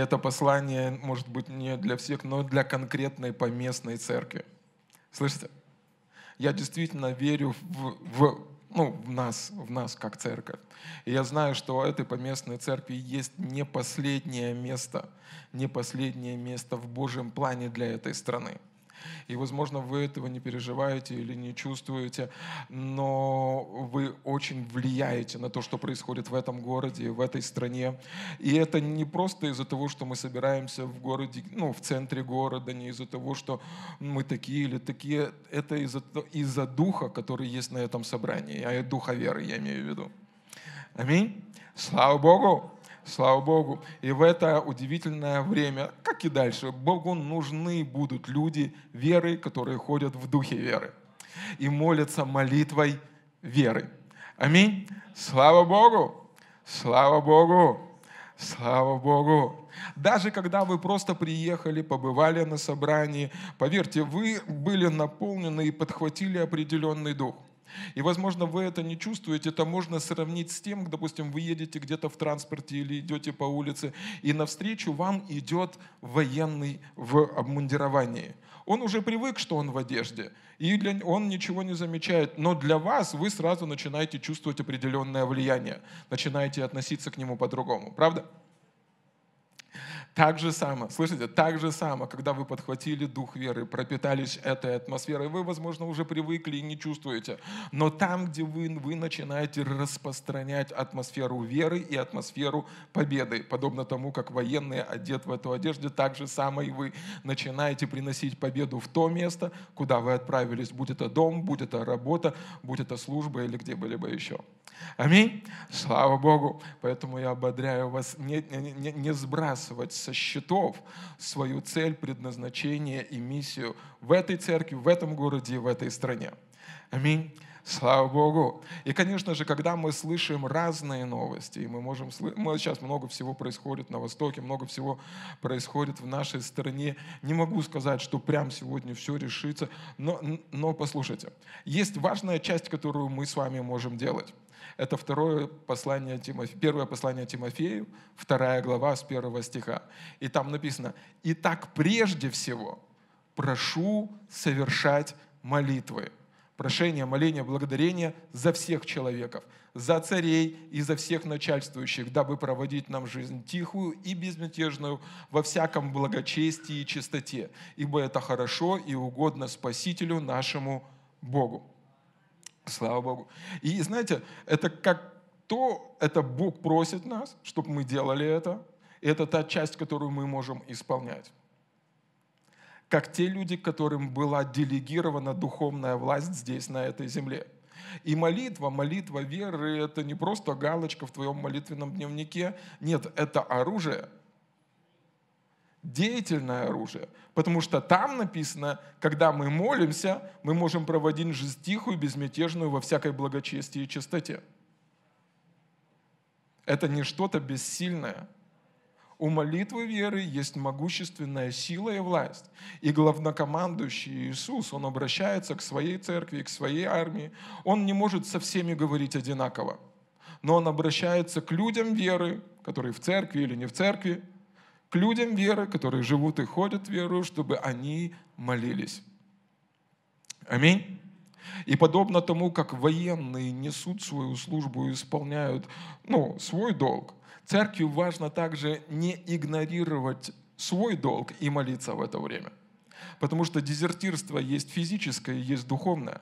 это послание может быть не для всех, но для конкретной поместной церкви. Слышите? Я действительно верю в, в, ну, в нас, в нас как церковь. И я знаю, что у этой поместной церкви есть не последнее место, не последнее место в Божьем плане для этой страны. И, возможно, вы этого не переживаете или не чувствуете, но вы очень влияете на то, что происходит в этом городе, в этой стране. И это не просто из-за того, что мы собираемся в городе, ну, в центре города, не из-за того, что мы такие или такие. Это из-за из духа, который есть на этом собрании, а духа веры, я имею в виду. Аминь. Слава Богу. Слава Богу. И в это удивительное время, как и дальше, Богу нужны будут люди веры, которые ходят в духе веры и молятся молитвой веры. Аминь. Слава Богу. Слава Богу. Слава Богу. Даже когда вы просто приехали, побывали на собрании, поверьте, вы были наполнены и подхватили определенный дух. И, возможно, вы это не чувствуете, это можно сравнить с тем, допустим, вы едете где-то в транспорте или идете по улице, и навстречу вам идет военный в обмундировании. Он уже привык, что он в одежде, и для, он ничего не замечает, но для вас вы сразу начинаете чувствовать определенное влияние, начинаете относиться к нему по-другому. Правда? Так же само, слышите, так же само, когда вы подхватили дух веры, пропитались этой атмосферой, вы, возможно, уже привыкли и не чувствуете. Но там, где вы, вы начинаете распространять атмосферу веры и атмосферу победы, подобно тому, как военные одет в эту одежду, так же само и вы начинаете приносить победу в то место, куда вы отправились, будь это дом, будь это работа, будь это служба или где бы-либо еще. Аминь. Слава Богу. Поэтому я ободряю вас не, не, не сбрасывать со счетов свою цель, предназначение и миссию в этой церкви, в этом городе в этой стране. Аминь. Слава Богу. И, конечно же, когда мы слышим разные новости, и мы можем слышать, мы сейчас много всего происходит на Востоке, много всего происходит в нашей стране. Не могу сказать, что прям сегодня все решится, но, но послушайте, есть важная часть, которую мы с вами можем делать. Это второе послание Тимофею, первое послание Тимофею, вторая глава с первого стиха. И там написано, «И так прежде всего прошу совершать молитвы». Прошение, моление, благодарение за всех человеков, за царей и за всех начальствующих, дабы проводить нам жизнь тихую и безмятежную во всяком благочестии и чистоте, ибо это хорошо и угодно Спасителю нашему Богу. Слава Богу. И знаете, это как то, это Бог просит нас, чтобы мы делали это. И это та часть, которую мы можем исполнять. Как те люди, которым была делегирована духовная власть здесь, на этой земле. И молитва, молитва веры, это не просто галочка в твоем молитвенном дневнике. Нет, это оружие – деятельное оружие. Потому что там написано, когда мы молимся, мы можем проводить жизнь тихую, безмятежную, во всякой благочестии и чистоте. Это не что-то бессильное. У молитвы веры есть могущественная сила и власть. И главнокомандующий Иисус, Он обращается к своей церкви, к своей армии. Он не может со всеми говорить одинаково. Но Он обращается к людям веры, которые в церкви или не в церкви, к людям веры, которые живут и ходят верою, чтобы они молились. Аминь. И подобно тому, как военные несут свою службу и исполняют ну, свой долг, церкви важно также не игнорировать свой долг и молиться в это время. Потому что дезертирство есть физическое есть духовное.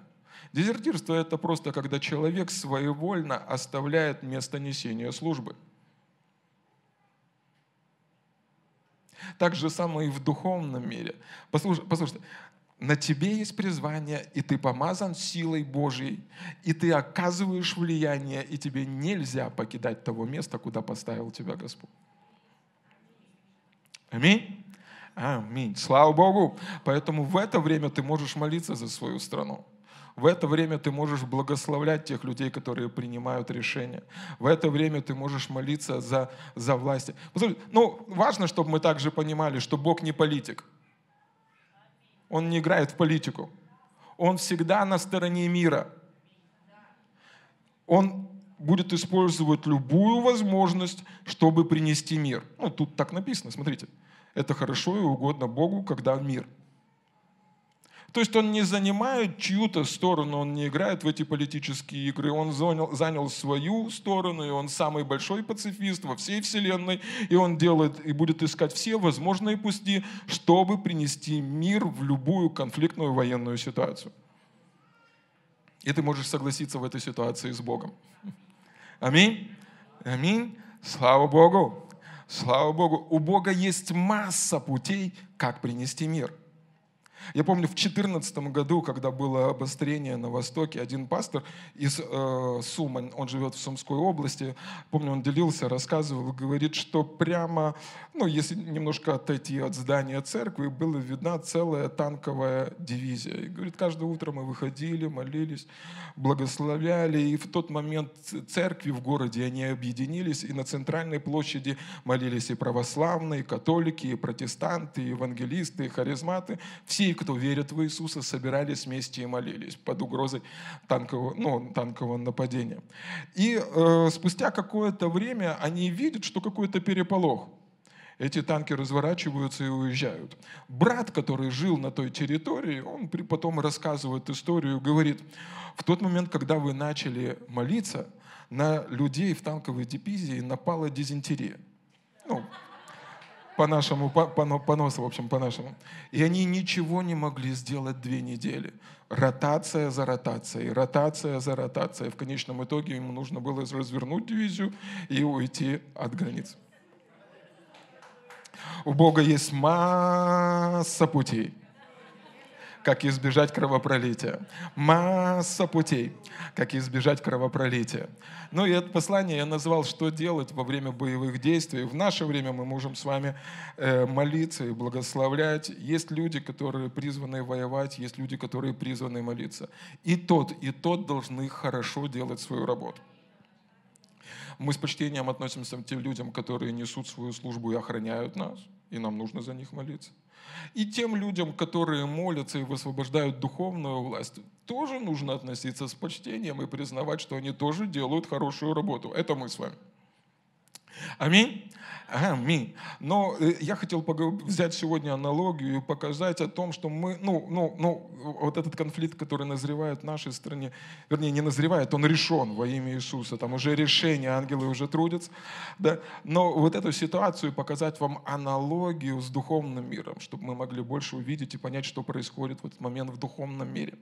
Дезертирство – это просто когда человек своевольно оставляет место несения службы – Так же самое и в духовном мире. Послушай, послушайте, на тебе есть призвание, и ты помазан силой Божьей, и ты оказываешь влияние, и тебе нельзя покидать того места, куда поставил тебя Господь. Аминь. Аминь. Слава Богу. Поэтому в это время ты можешь молиться за свою страну. В это время ты можешь благословлять тех людей, которые принимают решения. В это время ты можешь молиться за, за власти. Ну, важно, чтобы мы также понимали, что Бог не политик. Он не играет в политику. Он всегда на стороне мира. Он будет использовать любую возможность, чтобы принести мир. Ну, тут так написано, смотрите. Это хорошо и угодно Богу, когда мир – то есть он не занимает чью-то сторону, он не играет в эти политические игры, он занял, занял свою сторону, и он самый большой пацифист во всей вселенной, и он делает и будет искать все возможные пути, чтобы принести мир в любую конфликтную военную ситуацию. И ты можешь согласиться в этой ситуации с Богом. Аминь. Аминь. Слава Богу. Слава Богу. У Бога есть масса путей, как принести мир. Я помню, в 2014 году, когда было обострение на Востоке, один пастор из э, Сумы, он живет в Сумской области, помню, он делился, рассказывал, говорит, что прямо, ну, если немножко отойти от здания церкви, была видна целая танковая дивизия. И, говорит, каждое утро мы выходили, молились, благословляли, и в тот момент церкви в городе, они объединились, и на центральной площади молились и православные, и католики, и протестанты, и евангелисты, и харизматы, все кто верит в Иисуса, собирались вместе и молились под угрозой танкового, ну, танкового нападения. И э, спустя какое-то время они видят, что какой-то переполох. Эти танки разворачиваются и уезжают. Брат, который жил на той территории, он потом рассказывает историю, говорит, в тот момент, когда вы начали молиться, на людей в танковой дивизии напала дизентерия. Ну, по, по, по носу, в общем, по-нашему. И они ничего не могли сделать две недели. Ротация за ротацией, ротация за ротацией. В конечном итоге ему нужно было развернуть дивизию и уйти от границ. У Бога есть масса путей как избежать кровопролития. Масса путей, как избежать кровопролития. Ну и это послание я назвал «Что делать во время боевых действий». В наше время мы можем с вами э, молиться и благословлять. Есть люди, которые призваны воевать, есть люди, которые призваны молиться. И тот, и тот должны хорошо делать свою работу. Мы с почтением относимся к тем людям, которые несут свою службу и охраняют нас, и нам нужно за них молиться. И тем людям, которые молятся и высвобождают духовную власть, тоже нужно относиться с почтением и признавать, что они тоже делают хорошую работу. Это мы с вами. Аминь. Аминь. Но э, я хотел взять сегодня аналогию и показать о том, что мы, ну, ну, ну, вот этот конфликт, который назревает в нашей стране, вернее, не назревает, он решен во имя Иисуса. Там уже решение, ангелы уже трудятся. Да? Но вот эту ситуацию показать вам аналогию с духовным миром, чтобы мы могли больше увидеть и понять, что происходит в этот момент в духовном мире.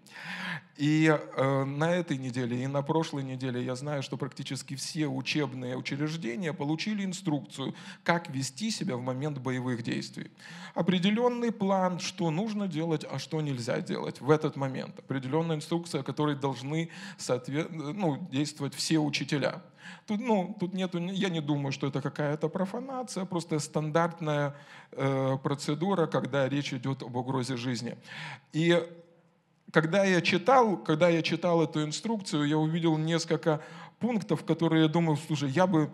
И э, на этой неделе и на прошлой неделе я знаю, что практически все учебные учреждения получили инструкцию, как вести себя в момент боевых действий. Определенный план, что нужно делать, а что нельзя делать в этот момент. Определенная инструкция, которой должны соответ... ну, действовать все учителя. Тут, ну, тут нету, я не думаю, что это какая-то профанация, просто стандартная э, процедура, когда речь идет об угрозе жизни. И когда я читал, когда я читал эту инструкцию, я увидел несколько пунктов, которые я думаю, слушай, я бы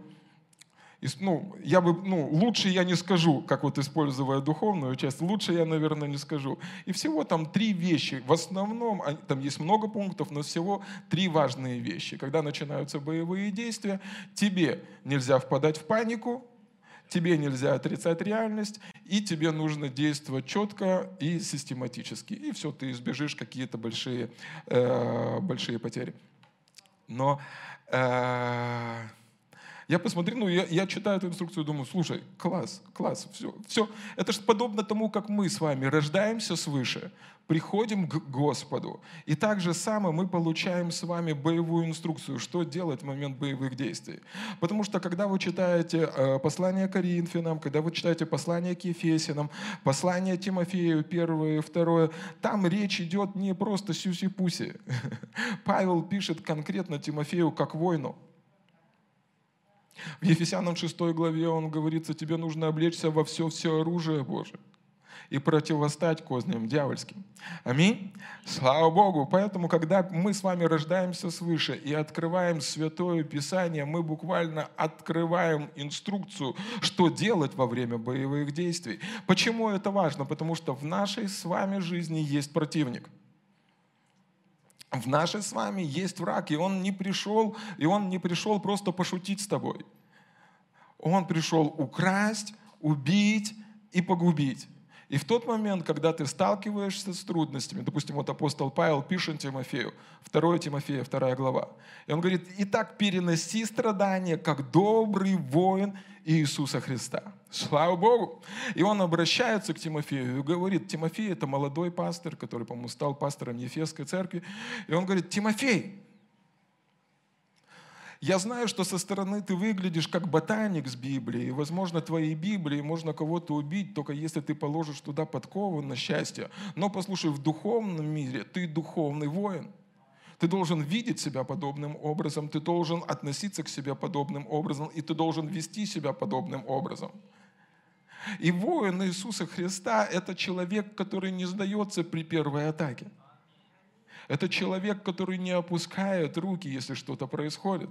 ну, я бы, ну, лучше я не скажу, как вот используя духовную часть, лучше я, наверное, не скажу. И всего там три вещи. В основном, там есть много пунктов, но всего три важные вещи. Когда начинаются боевые действия, тебе нельзя впадать в панику, тебе нельзя отрицать реальность, и тебе нужно действовать четко и систематически. И все, ты избежишь какие-то большие, э, большие потери. Но э, я посмотрел, ну, я, я читаю эту инструкцию думаю, слушай, класс, класс, все, все. Это же подобно тому, как мы с вами рождаемся свыше, приходим к Господу. И так же самое мы получаем с вами боевую инструкцию, что делать в момент боевых действий. Потому что когда вы читаете э, послание Коринфянам, когда вы читаете послание к Ефесинам, послание Тимофею, первое и второе, там речь идет не просто сюси-пуси. Павел пишет конкретно Тимофею как войну. В Ефесянам 6 главе он говорится, тебе нужно облечься во все, все оружие Божие и противостать козням дьявольским. Аминь. Слава Богу. Поэтому, когда мы с вами рождаемся свыше и открываем Святое Писание, мы буквально открываем инструкцию, что делать во время боевых действий. Почему это важно? Потому что в нашей с вами жизни есть противник – в нашей с вами есть враг, и он не пришел, и он не пришел просто пошутить с тобой. Он пришел украсть, убить и погубить. И в тот момент, когда ты сталкиваешься с трудностями, допустим, вот апостол Павел пишет Тимофею, 2 Тимофея, 2 глава, и он говорит, «Итак, переноси страдания, как добрый воин Иисуса Христа». Слава Богу! И он обращается к Тимофею и говорит, Тимофей – это молодой пастор, который, по-моему, стал пастором Ефесской церкви, и он говорит, Тимофей, я знаю, что со стороны ты выглядишь как ботаник с Библией. Возможно, твоей Библией можно кого-то убить, только если ты положишь туда подкову на счастье. Но послушай, в духовном мире ты духовный воин. Ты должен видеть себя подобным образом, ты должен относиться к себе подобным образом, и ты должен вести себя подобным образом. И воин Иисуса Христа – это человек, который не сдается при первой атаке. Это человек, который не опускает руки, если что-то происходит.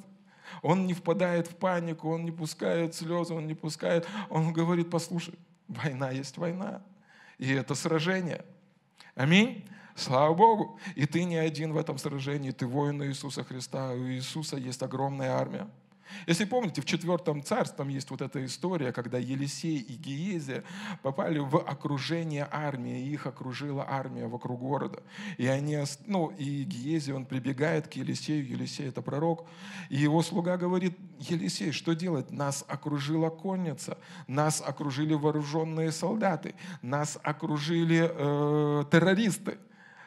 Он не впадает в панику, он не пускает слезы, он не пускает. Он говорит, послушай, война есть война. И это сражение. Аминь. Слава Богу. И ты не один в этом сражении, ты воин Иисуса Христа. У Иисуса есть огромная армия. Если помните, в четвертом царстве там есть вот эта история, когда Елисей и Гиезия попали в окружение армии, их окружила армия вокруг города. И они, ну, и Гиезия, он прибегает к Елисею, Елисей это пророк, и его слуга говорит, Елисей, что делать? Нас окружила конница, нас окружили вооруженные солдаты, нас окружили э, террористы.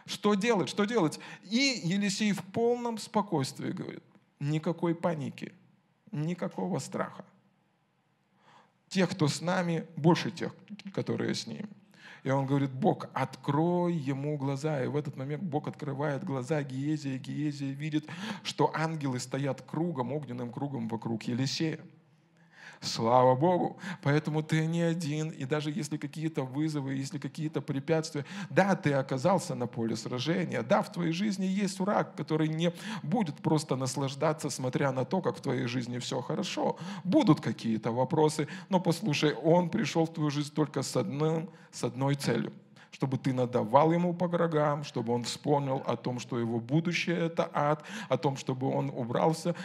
Что делать? Что делать? И Елисей в полном спокойствии говорит, никакой паники – никакого страха. Тех, кто с нами, больше тех, которые с ними. И он говорит, Бог, открой ему глаза. И в этот момент Бог открывает глаза Гиезия, и Гиезия видит, что ангелы стоят кругом, огненным кругом вокруг Елисея. Слава Богу. Поэтому ты не один. И даже если какие-то вызовы, если какие-то препятствия, да, ты оказался на поле сражения, да, в твоей жизни есть враг, который не будет просто наслаждаться, смотря на то, как в твоей жизни все хорошо. Будут какие-то вопросы, но послушай, он пришел в твою жизнь только с, одним, с одной целью – чтобы ты надавал ему по врагам, чтобы он вспомнил о том, что его будущее – это ад, о том, чтобы он убрался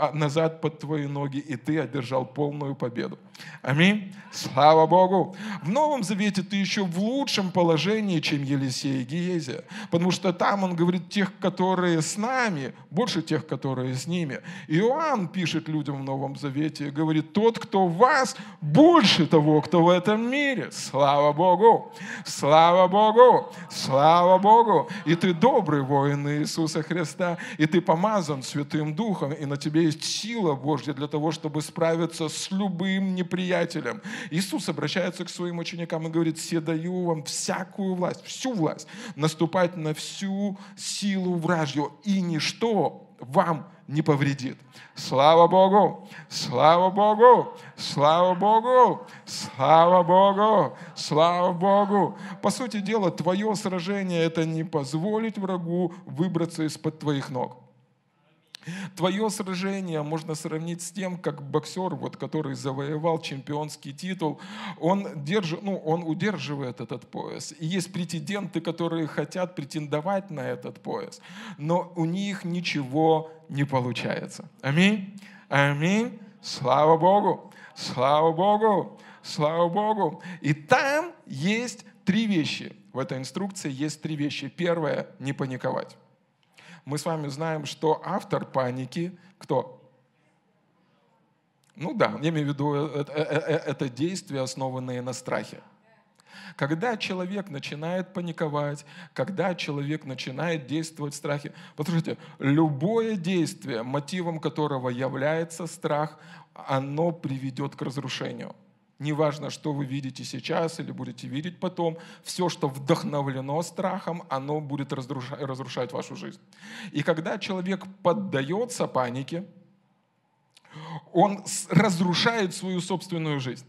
а, назад под твои ноги, и ты одержал полную победу. Аминь. Слава Богу. В Новом Завете ты еще в лучшем положении, чем Елисей и Гиезия, потому что там он говорит тех, которые с нами, больше тех, которые с ними. Иоанн пишет людям в Новом Завете, говорит, тот, кто вас, больше того, кто в этом мире. Слава Богу. Слава Слава Богу! Слава Богу! И ты добрый воин Иисуса Христа, и ты помазан Святым Духом, и на тебе есть сила Божья для того, чтобы справиться с любым неприятелем. Иисус обращается к своим ученикам и говорит, «Все даю вам всякую власть, всю власть, наступать на всю силу вражью, и ничто вам не повредит. Слава Богу! Слава Богу! Слава Богу! Слава Богу! Слава Богу! По сути дела, твое сражение – это не позволить врагу выбраться из-под твоих ног. Твое сражение можно сравнить с тем, как боксер, вот, который завоевал чемпионский титул, он, держит, ну, он удерживает этот пояс. И есть претенденты, которые хотят претендовать на этот пояс, но у них ничего не получается. Аминь. Аминь. Слава Богу. Слава Богу. Слава Богу. И там есть три вещи. В этой инструкции есть три вещи. Первое – не паниковать мы с вами знаем, что автор паники кто? Ну да, я имею в виду это, э, э, э, это действие, основанное на страхе. Когда человек начинает паниковать, когда человек начинает действовать в страхе, послушайте, любое действие, мотивом которого является страх, оно приведет к разрушению. Неважно, что вы видите сейчас или будете видеть потом, все, что вдохновлено страхом, оно будет разрушать, разрушать вашу жизнь. И когда человек поддается панике, он разрушает свою собственную жизнь.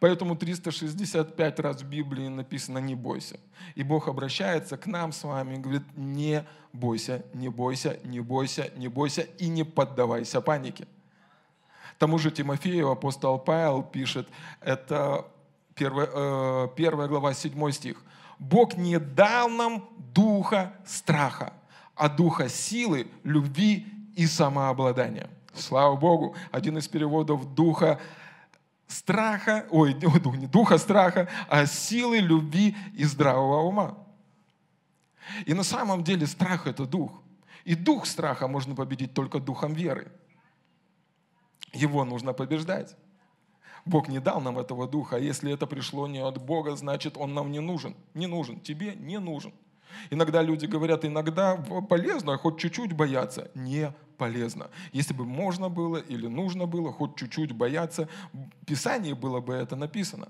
Поэтому 365 раз в Библии написано «не бойся». И Бог обращается к нам с вами и говорит «не бойся, не бойся, не бойся, не бойся и не поддавайся панике». Тому же Тимофею апостол Павел пишет, это первая, э, первая глава, 7 стих. Бог не дал нам духа страха, а духа силы, любви и самообладания. Слава Богу, один из переводов духа страха, ой, не духа страха, а силы, любви и здравого ума. И на самом деле страх – это дух. И дух страха можно победить только духом веры. Его нужно побеждать. Бог не дал нам этого духа, а если это пришло не от Бога, значит, он нам не нужен. Не нужен. Тебе не нужен. Иногда люди говорят, иногда полезно хоть чуть-чуть бояться. Не полезно. Если бы можно было или нужно было хоть чуть-чуть бояться, в Писании было бы это написано.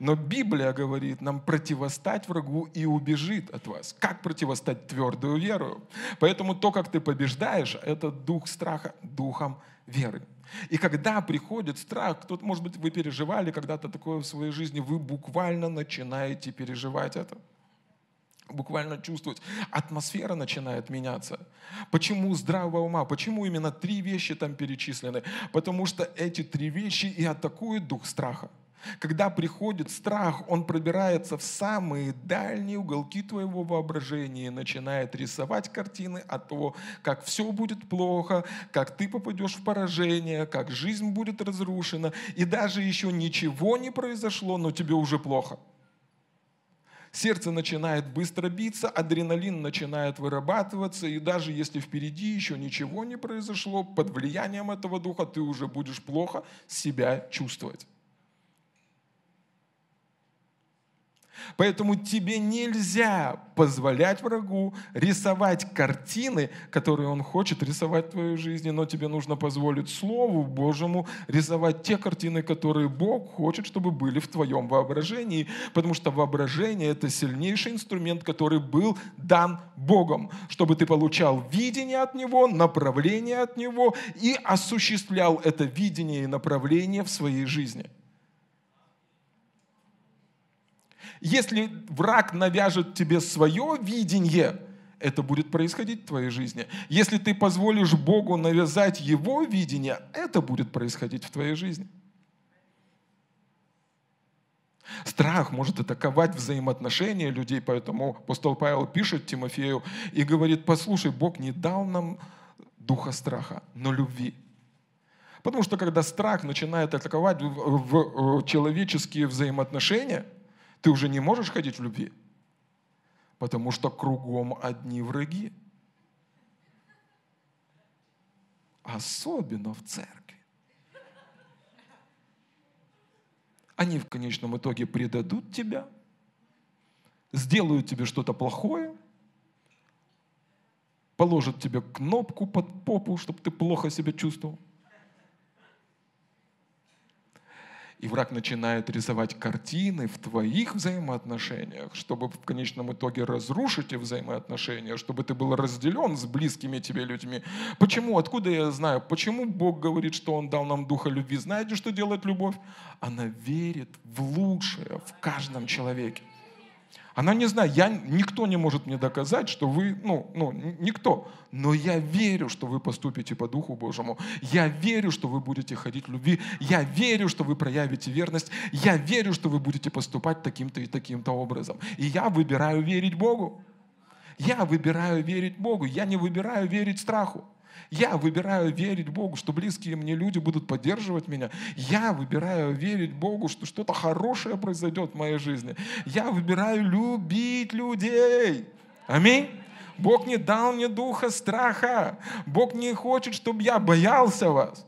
Но Библия говорит нам противостать врагу и убежит от вас. Как противостать твердую веру? Поэтому то, как ты побеждаешь, это дух страха духом веры. И когда приходит страх, кто-то, может быть, вы переживали когда-то такое в своей жизни, вы буквально начинаете переживать это буквально чувствовать. Атмосфера начинает меняться. Почему здравого ума? Почему именно три вещи там перечислены? Потому что эти три вещи и атакуют дух страха. Когда приходит страх, он пробирается в самые дальние уголки твоего воображения и начинает рисовать картины о том, как все будет плохо, как ты попадешь в поражение, как жизнь будет разрушена, и даже еще ничего не произошло, но тебе уже плохо. Сердце начинает быстро биться, адреналин начинает вырабатываться, и даже если впереди еще ничего не произошло, под влиянием этого духа ты уже будешь плохо себя чувствовать. Поэтому тебе нельзя позволять врагу рисовать картины, которые он хочет рисовать в твоей жизни, но тебе нужно позволить Слову Божьему рисовать те картины, которые Бог хочет, чтобы были в твоем воображении, потому что воображение – это сильнейший инструмент, который был дан Богом, чтобы ты получал видение от Него, направление от Него и осуществлял это видение и направление в своей жизни – Если враг навяжет тебе свое видение, это будет происходить в твоей жизни. Если ты позволишь Богу навязать его видение, это будет происходить в твоей жизни. Страх может атаковать взаимоотношения людей, поэтому апостол Павел пишет Тимофею и говорит, послушай, Бог не дал нам духа страха, но любви. Потому что когда страх начинает атаковать в человеческие взаимоотношения – ты уже не можешь ходить в любви, потому что кругом одни враги. Особенно в церкви. Они в конечном итоге предадут тебя, сделают тебе что-то плохое, положат тебе кнопку под попу, чтобы ты плохо себя чувствовал. И враг начинает рисовать картины в твоих взаимоотношениях, чтобы в конечном итоге разрушить эти взаимоотношения, чтобы ты был разделен с близкими тебе людьми. Почему? Откуда я знаю? Почему Бог говорит, что Он дал нам духа любви? Знаете, что делает любовь? Она верит в лучшее в каждом человеке. Она не знает, я, никто не может мне доказать, что вы, ну, ну, никто. Но я верю, что вы поступите по Духу Божьему. Я верю, что вы будете ходить в любви. Я верю, что вы проявите верность. Я верю, что вы будете поступать таким-то и таким-то образом. И я выбираю верить Богу. Я выбираю верить Богу. Я не выбираю верить страху. Я выбираю верить Богу, что близкие мне люди будут поддерживать меня. Я выбираю верить Богу, что что-то хорошее произойдет в моей жизни. Я выбираю любить людей. Аминь. Бог не дал мне духа страха. Бог не хочет, чтобы я боялся вас.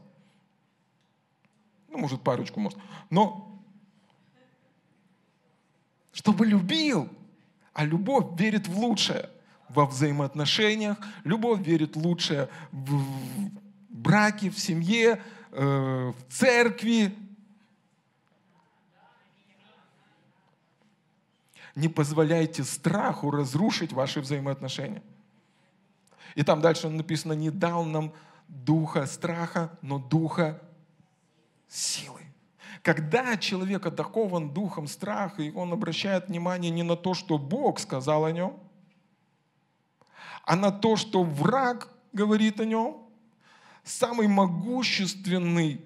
Ну, может, парочку, может. Но чтобы любил. А любовь верит в лучшее во взаимоотношениях, любовь верит лучше в браке, в семье, э, в церкви. Не позволяйте страху разрушить ваши взаимоотношения. И там дальше написано, не дал нам духа страха, но духа силы. Когда человек атакован духом страха, и он обращает внимание не на то, что Бог сказал о нем, а на то, что враг говорит о нем, самый могущественный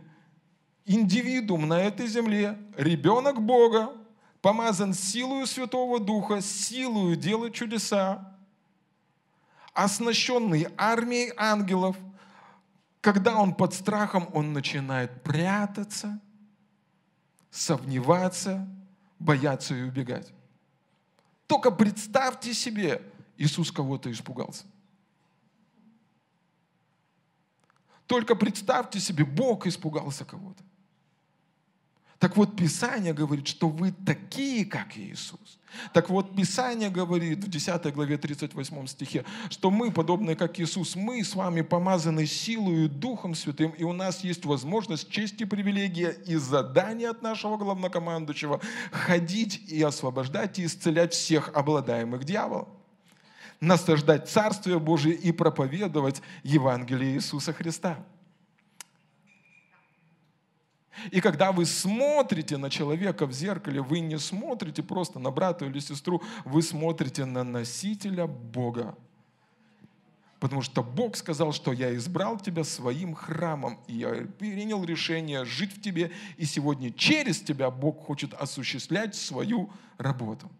индивидуум на этой земле, ребенок Бога, помазан силою Святого Духа, силою делать чудеса, оснащенный армией ангелов, когда он под страхом, он начинает прятаться, сомневаться, бояться и убегать. Только представьте себе, Иисус кого-то испугался. Только представьте себе, Бог испугался кого-то. Так вот, Писание говорит, что вы такие, как Иисус. Так вот, Писание говорит в 10 главе 38 стихе, что мы, подобные как Иисус, мы с вами помазаны силой и Духом Святым, и у нас есть возможность, честь и привилегия и задание от нашего главнокомандующего ходить и освобождать и исцелять всех обладаемых дьяволом наслаждать Царствие Божие и проповедовать Евангелие Иисуса Христа. И когда вы смотрите на человека в зеркале, вы не смотрите просто на брата или сестру, вы смотрите на носителя Бога. Потому что Бог сказал, что я избрал тебя своим храмом, и я принял решение жить в тебе, и сегодня через тебя Бог хочет осуществлять свою работу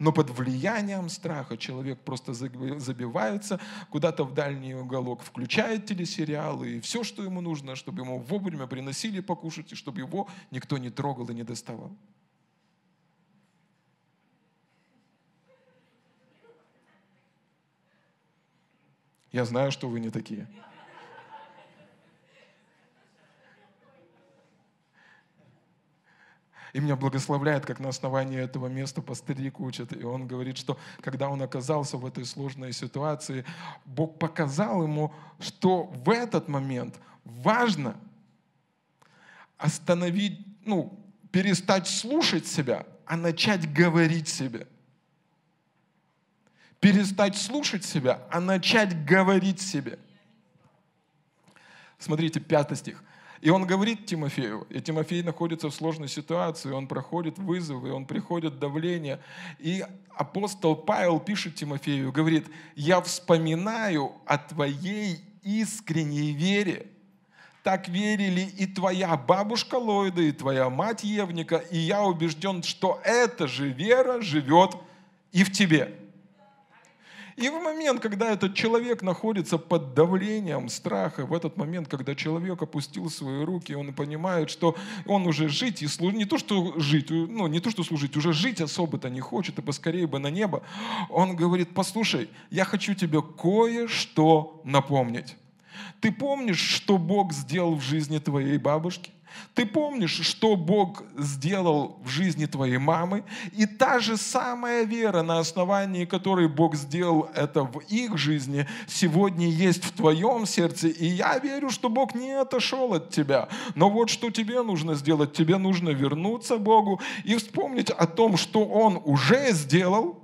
но под влиянием страха человек просто забивается куда-то в дальний уголок, включает телесериалы и все, что ему нужно, чтобы ему вовремя приносили покушать, и чтобы его никто не трогал и не доставал. Я знаю, что вы не такие. И меня благословляет, как на основании этого места пастырик учит. И он говорит, что когда он оказался в этой сложной ситуации, Бог показал ему, что в этот момент важно остановить, ну, перестать слушать себя, а начать говорить себе. Перестать слушать себя, а начать говорить себе. Смотрите, пятый стих. И он говорит Тимофею, и Тимофей находится в сложной ситуации, он проходит вызовы, он приходит давление. И апостол Павел пишет Тимофею, говорит, я вспоминаю о твоей искренней вере. Так верили и твоя бабушка Лойда, и твоя мать Евника, и я убежден, что эта же вера живет и в тебе. И в момент, когда этот человек находится под давлением страха, в этот момент, когда человек опустил свои руки, он понимает, что он уже жить и служить, не то что жить, ну не то что служить, уже жить особо-то не хочет, и поскорее бы на небо, он говорит, послушай, я хочу тебе кое-что напомнить. Ты помнишь, что Бог сделал в жизни твоей бабушки? Ты помнишь, что Бог сделал в жизни твоей мамы? И та же самая вера, на основании которой Бог сделал это в их жизни, сегодня есть в твоем сердце. И я верю, что Бог не отошел от тебя. Но вот что тебе нужно сделать. Тебе нужно вернуться Богу и вспомнить о том, что Он уже сделал,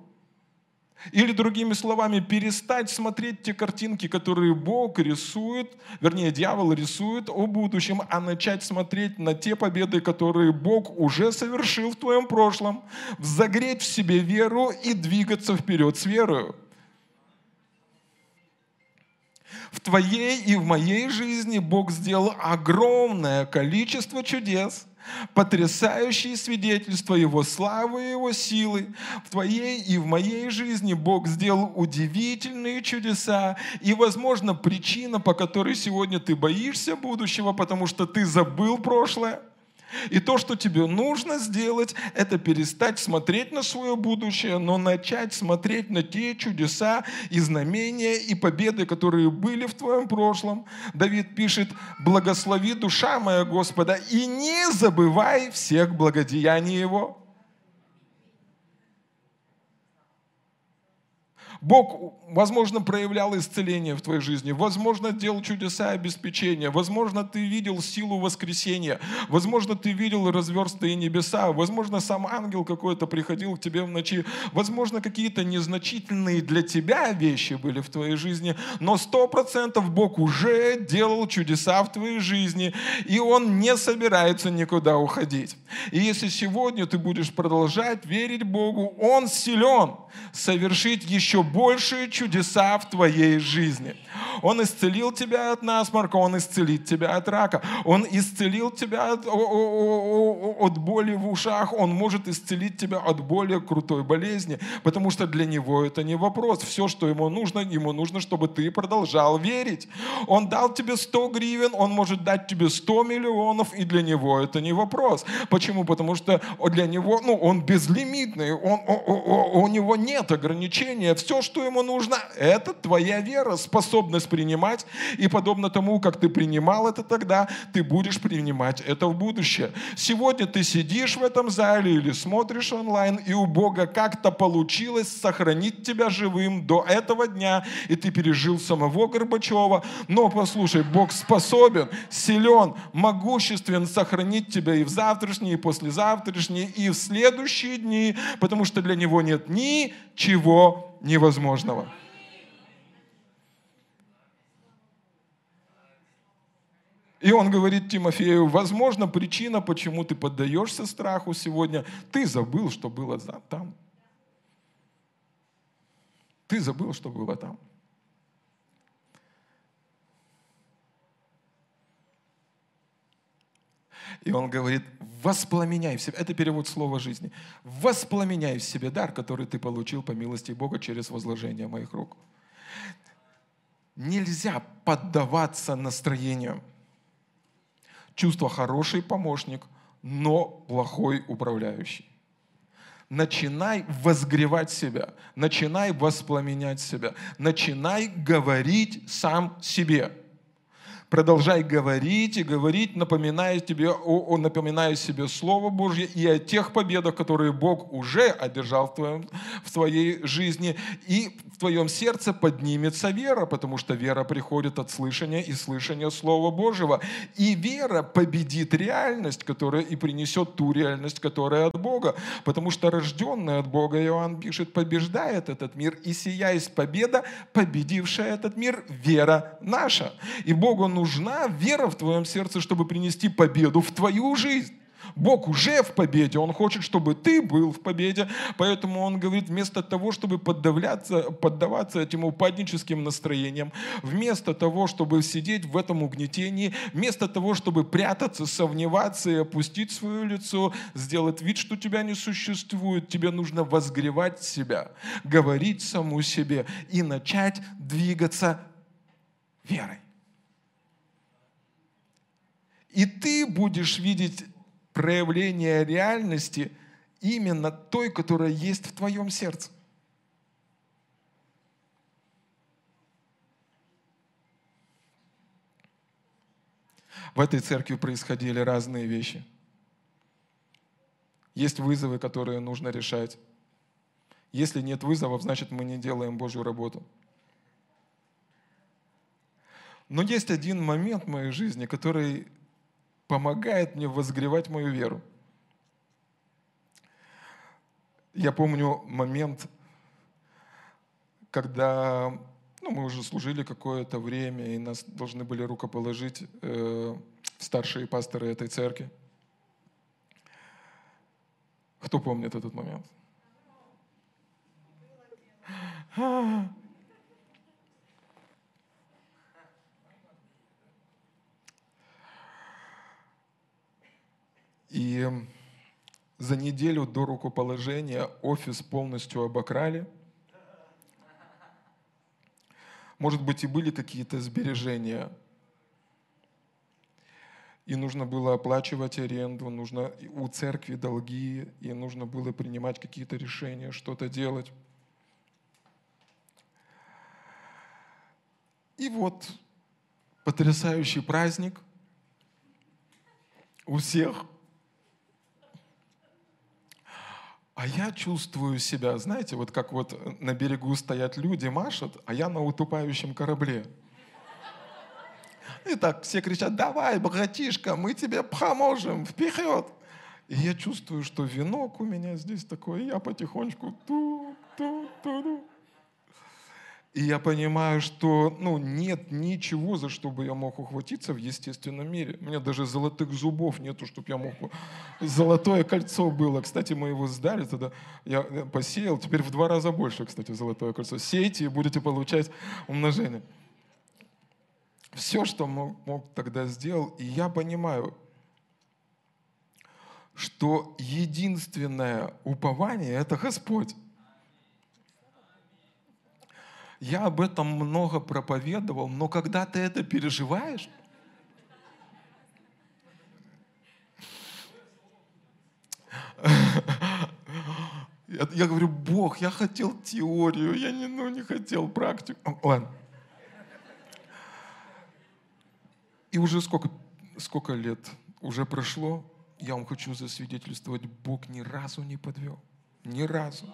или другими словами, перестать смотреть те картинки, которые Бог рисует, вернее, дьявол рисует о будущем, а начать смотреть на те победы, которые Бог уже совершил в твоем прошлом, загреть в себе веру и двигаться вперед с верою. В твоей и в моей жизни Бог сделал огромное количество чудес – потрясающие свидетельства Его славы и Его силы. В твоей и в моей жизни Бог сделал удивительные чудеса. И, возможно, причина, по которой сегодня ты боишься будущего, потому что ты забыл прошлое – и то, что тебе нужно сделать, это перестать смотреть на свое будущее, но начать смотреть на те чудеса и знамения и победы, которые были в твоем прошлом. Давид пишет, благослови душа моя Господа и не забывай всех благодеяний Его. Бог, возможно, проявлял исцеление в твоей жизни, возможно, делал чудеса обеспечения, возможно, ты видел силу воскресения, возможно, ты видел разверстые небеса, возможно, сам ангел какой-то приходил к тебе в ночи, возможно, какие-то незначительные для тебя вещи были в твоей жизни, но сто процентов Бог уже делал чудеса в твоей жизни, и Он не собирается никуда уходить. И если сегодня ты будешь продолжать верить Богу, Он силен совершить еще большие чудеса в твоей жизни. Он исцелил тебя от насморка, Он исцелит тебя от рака, Он исцелил тебя от, от боли в ушах, Он может исцелить тебя от более крутой болезни, потому что для Него это не вопрос. Все, что Ему нужно, Ему нужно, чтобы ты продолжал верить. Он дал тебе 100 гривен, Он может дать тебе 100 миллионов, и для Него это не вопрос. Почему? Потому что для Него, ну, Он безлимитный, он, у, у Него нет ограничения. Все, что Ему нужно, это твоя вера, способность принимать, и подобно тому, как ты принимал это тогда, ты будешь принимать это в будущее. Сегодня ты сидишь в этом зале или смотришь онлайн, и у Бога как-то получилось сохранить тебя живым до этого дня, и ты пережил самого Горбачева. Но послушай, Бог способен, силен, могуществен сохранить тебя и в завтрашние, и послезавтрашние, и в следующие дни, потому что для Него нет ничего невозможного. И он говорит Тимофею, возможно, причина, почему ты поддаешься страху сегодня, ты забыл, что было там. Ты забыл, что было там. И он говорит, воспламеняй в себе. Это перевод слова жизни. Воспламеняй в себе дар, который ты получил по милости Бога через возложение моих рук. Нельзя поддаваться настроению чувство хороший помощник, но плохой управляющий. Начинай возгревать себя, начинай воспламенять себя, начинай говорить сам себе – Продолжай говорить и говорить, напоминая, тебе, о, о, напоминая себе Слово Божье и о тех победах, которые Бог уже одержал в, твоем, в твоей жизни. И в твоем сердце поднимется вера, потому что вера приходит от слышания и слышания Слова Божьего. И вера победит реальность, которая и принесет ту реальность, которая от Бога. Потому что рожденный от Бога, Иоанн пишет, побеждает этот мир. И сия победа, победившая этот мир, вера наша. И Богу нужна вера в твоем сердце, чтобы принести победу в твою жизнь. Бог уже в победе, Он хочет, чтобы ты был в победе, поэтому Он говорит, вместо того, чтобы поддаваться, поддаваться этим упадническим настроениям, вместо того, чтобы сидеть в этом угнетении, вместо того, чтобы прятаться, сомневаться и опустить свое лицо, сделать вид, что тебя не существует, тебе нужно возгревать себя, говорить саму себе и начать двигаться верой. И ты будешь видеть проявление реальности именно той, которая есть в твоем сердце. В этой церкви происходили разные вещи. Есть вызовы, которые нужно решать. Если нет вызовов, значит мы не делаем Божью работу. Но есть один момент в моей жизни, который помогает мне возгревать мою веру. Я помню момент, когда ну, мы уже служили какое-то время, и нас должны были рукоположить э, старшие пасторы этой церкви. Кто помнит этот момент? И за неделю до рукоположения офис полностью обокрали. Может быть, и были какие-то сбережения. И нужно было оплачивать аренду, нужно у церкви долги, и нужно было принимать какие-то решения, что-то делать. И вот потрясающий праздник у всех – А я чувствую себя, знаете, вот как вот на берегу стоят люди, машут, а я на утопающем корабле. И так все кричат, давай, братишка, мы тебе поможем, вперед. И я чувствую, что венок у меня здесь такой, и я потихонечку ту ту ту ту И я понимаю, что ну, нет ничего, за что бы я мог ухватиться в естественном мире. У меня даже золотых зубов нету, чтобы я мог... Золотое кольцо было. Кстати, мы его сдали тогда. Я посеял. Теперь в два раза больше, кстати, золотое кольцо. Сейте и будете получать умножение. Все, что мог, мог тогда сделал. И я понимаю, что единственное упование – это Господь. Я об этом много проповедовал, но когда ты это переживаешь, я, я говорю, Бог, я хотел теорию, я не, ну, не хотел практику. Ладно. И уже сколько, сколько лет уже прошло, я вам хочу засвидетельствовать, Бог ни разу не подвел. Ни разу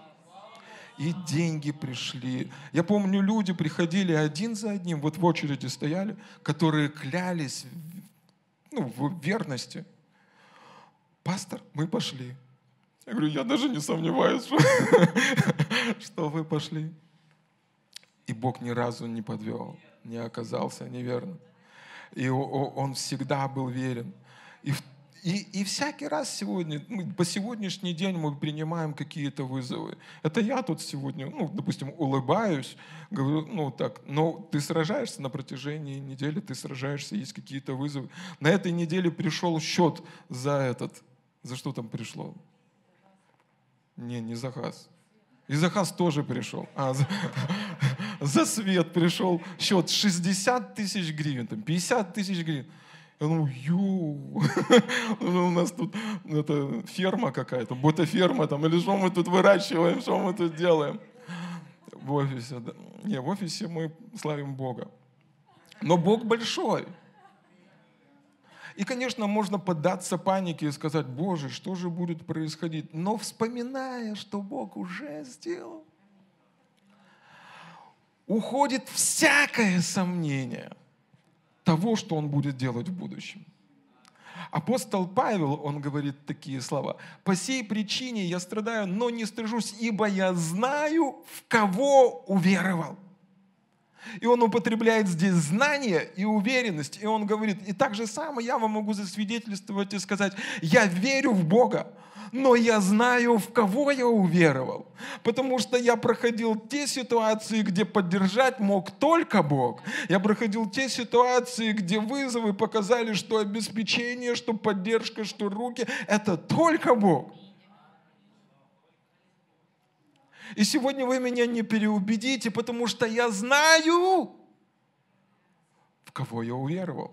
и деньги пришли. Я помню, люди приходили один за одним, вот в очереди стояли, которые клялись ну, в верности. Пастор, мы пошли. Я говорю, я даже не сомневаюсь, что, вы пошли. И Бог ни разу не подвел, не оказался неверным. И он всегда был верен. И в и, и всякий раз сегодня, ну, по сегодняшний день мы принимаем какие-то вызовы. Это я тут сегодня, ну, допустим, улыбаюсь, говорю, ну так, но ты сражаешься на протяжении недели, ты сражаешься, есть какие-то вызовы. На этой неделе пришел счет за этот, за что там пришло? Не, не за газ. И за газ тоже пришел. А, за, за свет пришел счет 60 тысяч гривен, там, 50 тысяч гривен. Я думаю, ю, у нас тут это ферма какая-то, ботаферма там, или что мы тут выращиваем, что мы тут делаем в офисе. Не, в офисе мы славим Бога. Но Бог большой. И, конечно, можно поддаться панике и сказать, Боже, что же будет происходить? Но вспоминая, что Бог уже сделал, уходит всякое сомнение – того, что он будет делать в будущем. Апостол Павел, он говорит такие слова. «По сей причине я страдаю, но не стыжусь, ибо я знаю, в кого уверовал». И он употребляет здесь знание и уверенность. И он говорит, и так же самое я вам могу засвидетельствовать и сказать, я верю в Бога, но я знаю, в кого я уверовал. Потому что я проходил те ситуации, где поддержать мог только Бог. Я проходил те ситуации, где вызовы показали, что обеспечение, что поддержка, что руки – это только Бог. И сегодня вы меня не переубедите, потому что я знаю, в кого я уверовал.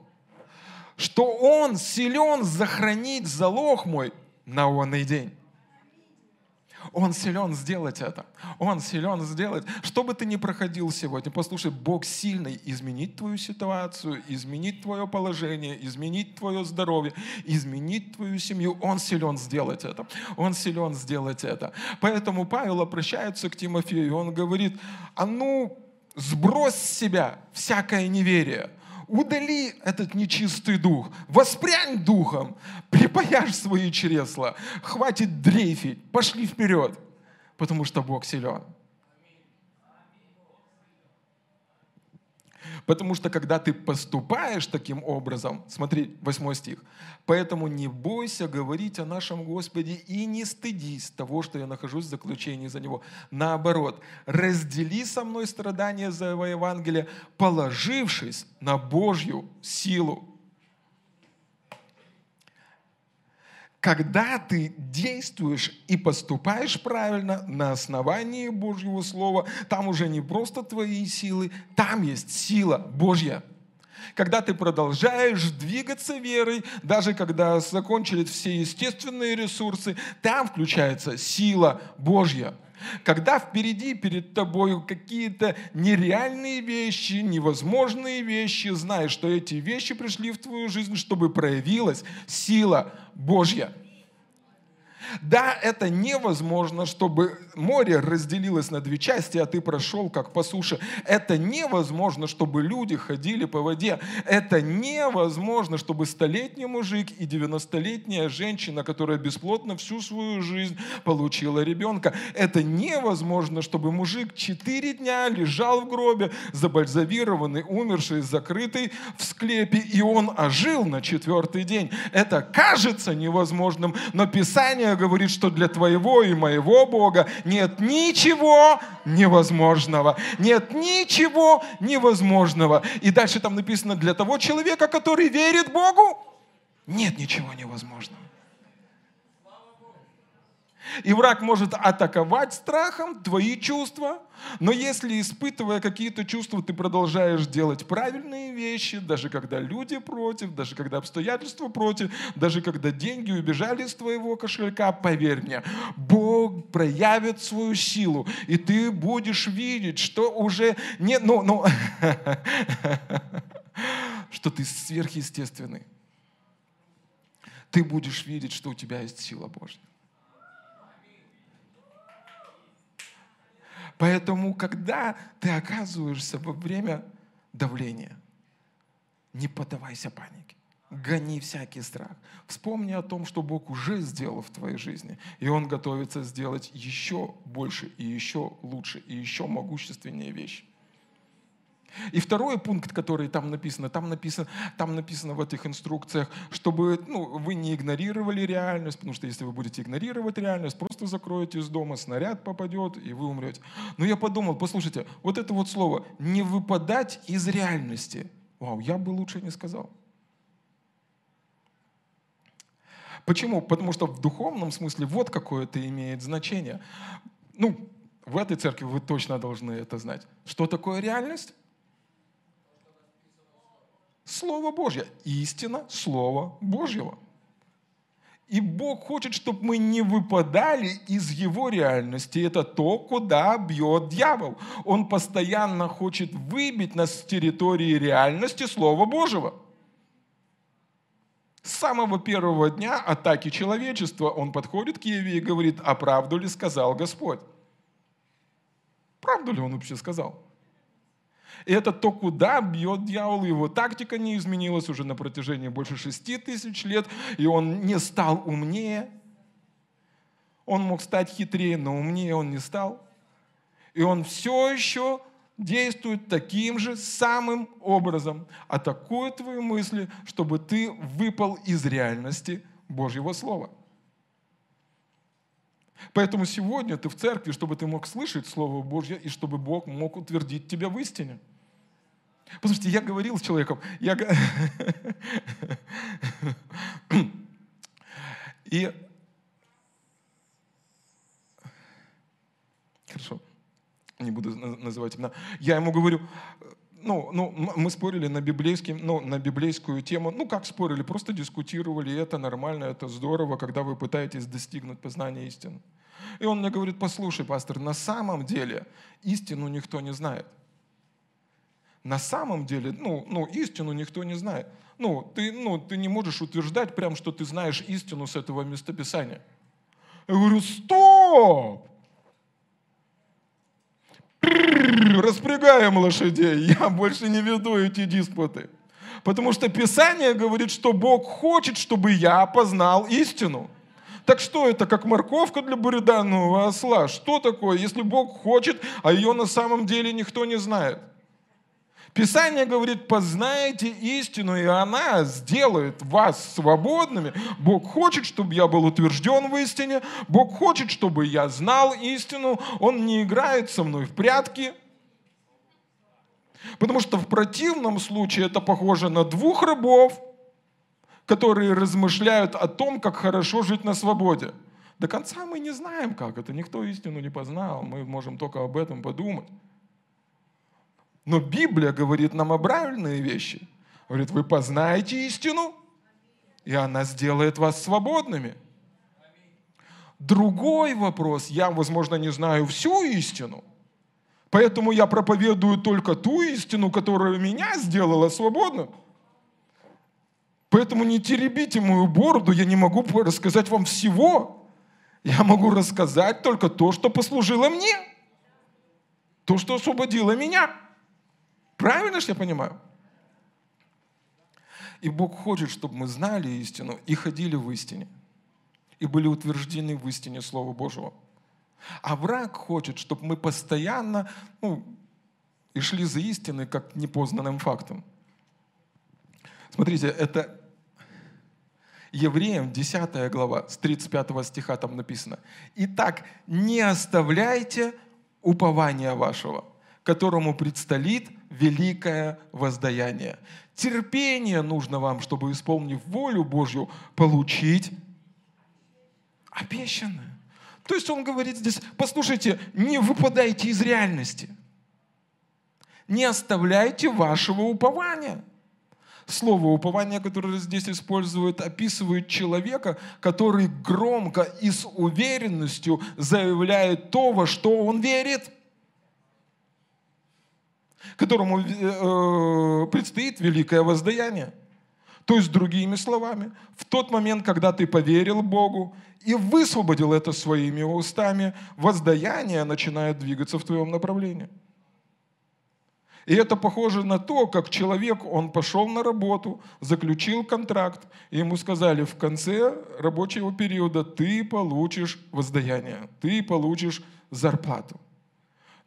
Что Он силен захоронить залог мой на онный день. Он силен сделать это. Он силен сделать. Что бы ты ни проходил сегодня, послушай, Бог сильный изменить твою ситуацию, изменить твое положение, изменить твое здоровье, изменить твою семью. Он силен сделать это. Он силен сделать это. Поэтому Павел обращается к Тимофею, и он говорит, а ну, сбрось с себя всякое неверие, удали этот нечистый дух, воспрянь духом, припаяшь свои чресла, хватит дрейфить, пошли вперед, потому что Бог силен. Потому что когда ты поступаешь таким образом, смотри, 8 стих, «Поэтому не бойся говорить о нашем Господе и не стыдись того, что я нахожусь в заключении за Него. Наоборот, раздели со мной страдания за Его Евангелие, положившись на Божью силу». Когда ты действуешь и поступаешь правильно на основании Божьего Слова, там уже не просто твои силы, там есть сила Божья. Когда ты продолжаешь двигаться верой, даже когда закончились все естественные ресурсы, там включается сила Божья. Когда впереди перед тобой какие-то нереальные вещи, невозможные вещи, знай, что эти вещи пришли в твою жизнь, чтобы проявилась сила Божья. Да, это невозможно, чтобы море разделилось на две части, а ты прошел как по суше. Это невозможно, чтобы люди ходили по воде. Это невозможно, чтобы столетний мужик и 90-летняя женщина, которая бесплотно всю свою жизнь получила ребенка. Это невозможно, чтобы мужик четыре дня лежал в гробе, забальзавированный, умерший, закрытый в склепе, и он ожил на четвертый день. Это кажется невозможным, но Писание говорит, что для твоего и моего Бога нет ничего невозможного. Нет ничего невозможного. И дальше там написано, для того человека, который верит Богу, нет ничего невозможного. И враг может атаковать страхом твои чувства, но если, испытывая какие-то чувства, ты продолжаешь делать правильные вещи, даже когда люди против, даже когда обстоятельства против, даже когда деньги убежали из твоего кошелька, поверь мне, Бог проявит свою силу, и ты будешь видеть, что уже не, ну, ну, что ты сверхъестественный. Ты будешь видеть, что у тебя есть сила Божья. Поэтому, когда ты оказываешься во время давления, не поддавайся панике. Гони всякий страх. Вспомни о том, что Бог уже сделал в твоей жизни. И Он готовится сделать еще больше, и еще лучше, и еще могущественнее вещи. И второй пункт, который там написано, там написано, там написано в этих инструкциях, чтобы ну, вы не игнорировали реальность, потому что если вы будете игнорировать реальность, просто закроете из дома, снаряд попадет, и вы умрете. Но я подумал, послушайте, вот это вот слово «не выпадать из реальности». Вау, я бы лучше не сказал. Почему? Потому что в духовном смысле вот какое это имеет значение. Ну, в этой церкви вы точно должны это знать. Что такое реальность? Слово Божье. Истина Слова Божьего. И Бог хочет, чтобы мы не выпадали из Его реальности. Это то, куда бьет дьявол. Он постоянно хочет выбить нас с территории реальности Слова Божьего. С самого первого дня атаки человечества он подходит к Еве и говорит, а правду ли сказал Господь? Правду ли он вообще сказал? Это то, куда бьет дьявол. Его тактика не изменилась уже на протяжении больше шести тысяч лет, и он не стал умнее. Он мог стать хитрее, но умнее он не стал. И он все еще действует таким же самым образом, атакует твои мысли, чтобы ты выпал из реальности Божьего Слова. Поэтому сегодня ты в церкви, чтобы ты мог слышать Слово Божье и чтобы Бог мог утвердить тебя в истине. Послушайте, я говорил с человеком, я... И... Хорошо, не буду называть имена. Я ему говорю, ну, ну, мы спорили на, библейский, ну, на библейскую тему. Ну, как спорили? Просто дискутировали, это нормально, это здорово, когда вы пытаетесь достигнуть познания истины. И он мне говорит, послушай, пастор, на самом деле истину никто не знает. На самом деле, ну, ну, истину никто не знает. Ну ты, ну, ты не можешь утверждать прям, что ты знаешь истину с этого местописания. Я говорю, стоп! Распрягаем лошадей, я больше не веду эти диспуты. Потому что Писание говорит, что Бог хочет, чтобы я познал истину. Так что это, как морковка для буриданного осла? Что такое, если Бог хочет, а ее на самом деле никто не знает? Писание говорит, познайте истину, и она сделает вас свободными. Бог хочет, чтобы я был утвержден в истине. Бог хочет, чтобы я знал истину. Он не играет со мной в прятки. Потому что в противном случае это похоже на двух рабов, которые размышляют о том, как хорошо жить на свободе. До конца мы не знаем, как это. Никто истину не познал. Мы можем только об этом подумать. Но Библия говорит нам о вещи. Говорит, вы познаете истину, и она сделает вас свободными. Другой вопрос, я, возможно, не знаю всю истину, поэтому я проповедую только ту истину, которая меня сделала свободным. Поэтому не теребите мою бороду, я не могу рассказать вам всего. Я могу рассказать только то, что послужило мне. То, что освободило меня. Правильно же я понимаю? И Бог хочет, чтобы мы знали истину и ходили в истине. И были утверждены в истине Слова Божьего. А враг хочет, чтобы мы постоянно ну, и шли за истиной, как непознанным фактом. Смотрите, это Евреям 10 глава, с 35 стиха там написано. «Итак, не оставляйте упования вашего, которому предстоит великое воздаяние. Терпение нужно вам, чтобы, исполнив волю Божью, получить обещанное. То есть он говорит здесь, послушайте, не выпадайте из реальности. Не оставляйте вашего упования. Слово упование, которое здесь используют, описывает человека, который громко и с уверенностью заявляет то, во что он верит – которому э, предстоит великое воздаяние. То есть, другими словами, в тот момент, когда ты поверил Богу и высвободил это своими устами, воздаяние начинает двигаться в твоем направлении. И это похоже на то, как человек, он пошел на работу, заключил контракт, и ему сказали, в конце рабочего периода ты получишь воздаяние, ты получишь зарплату.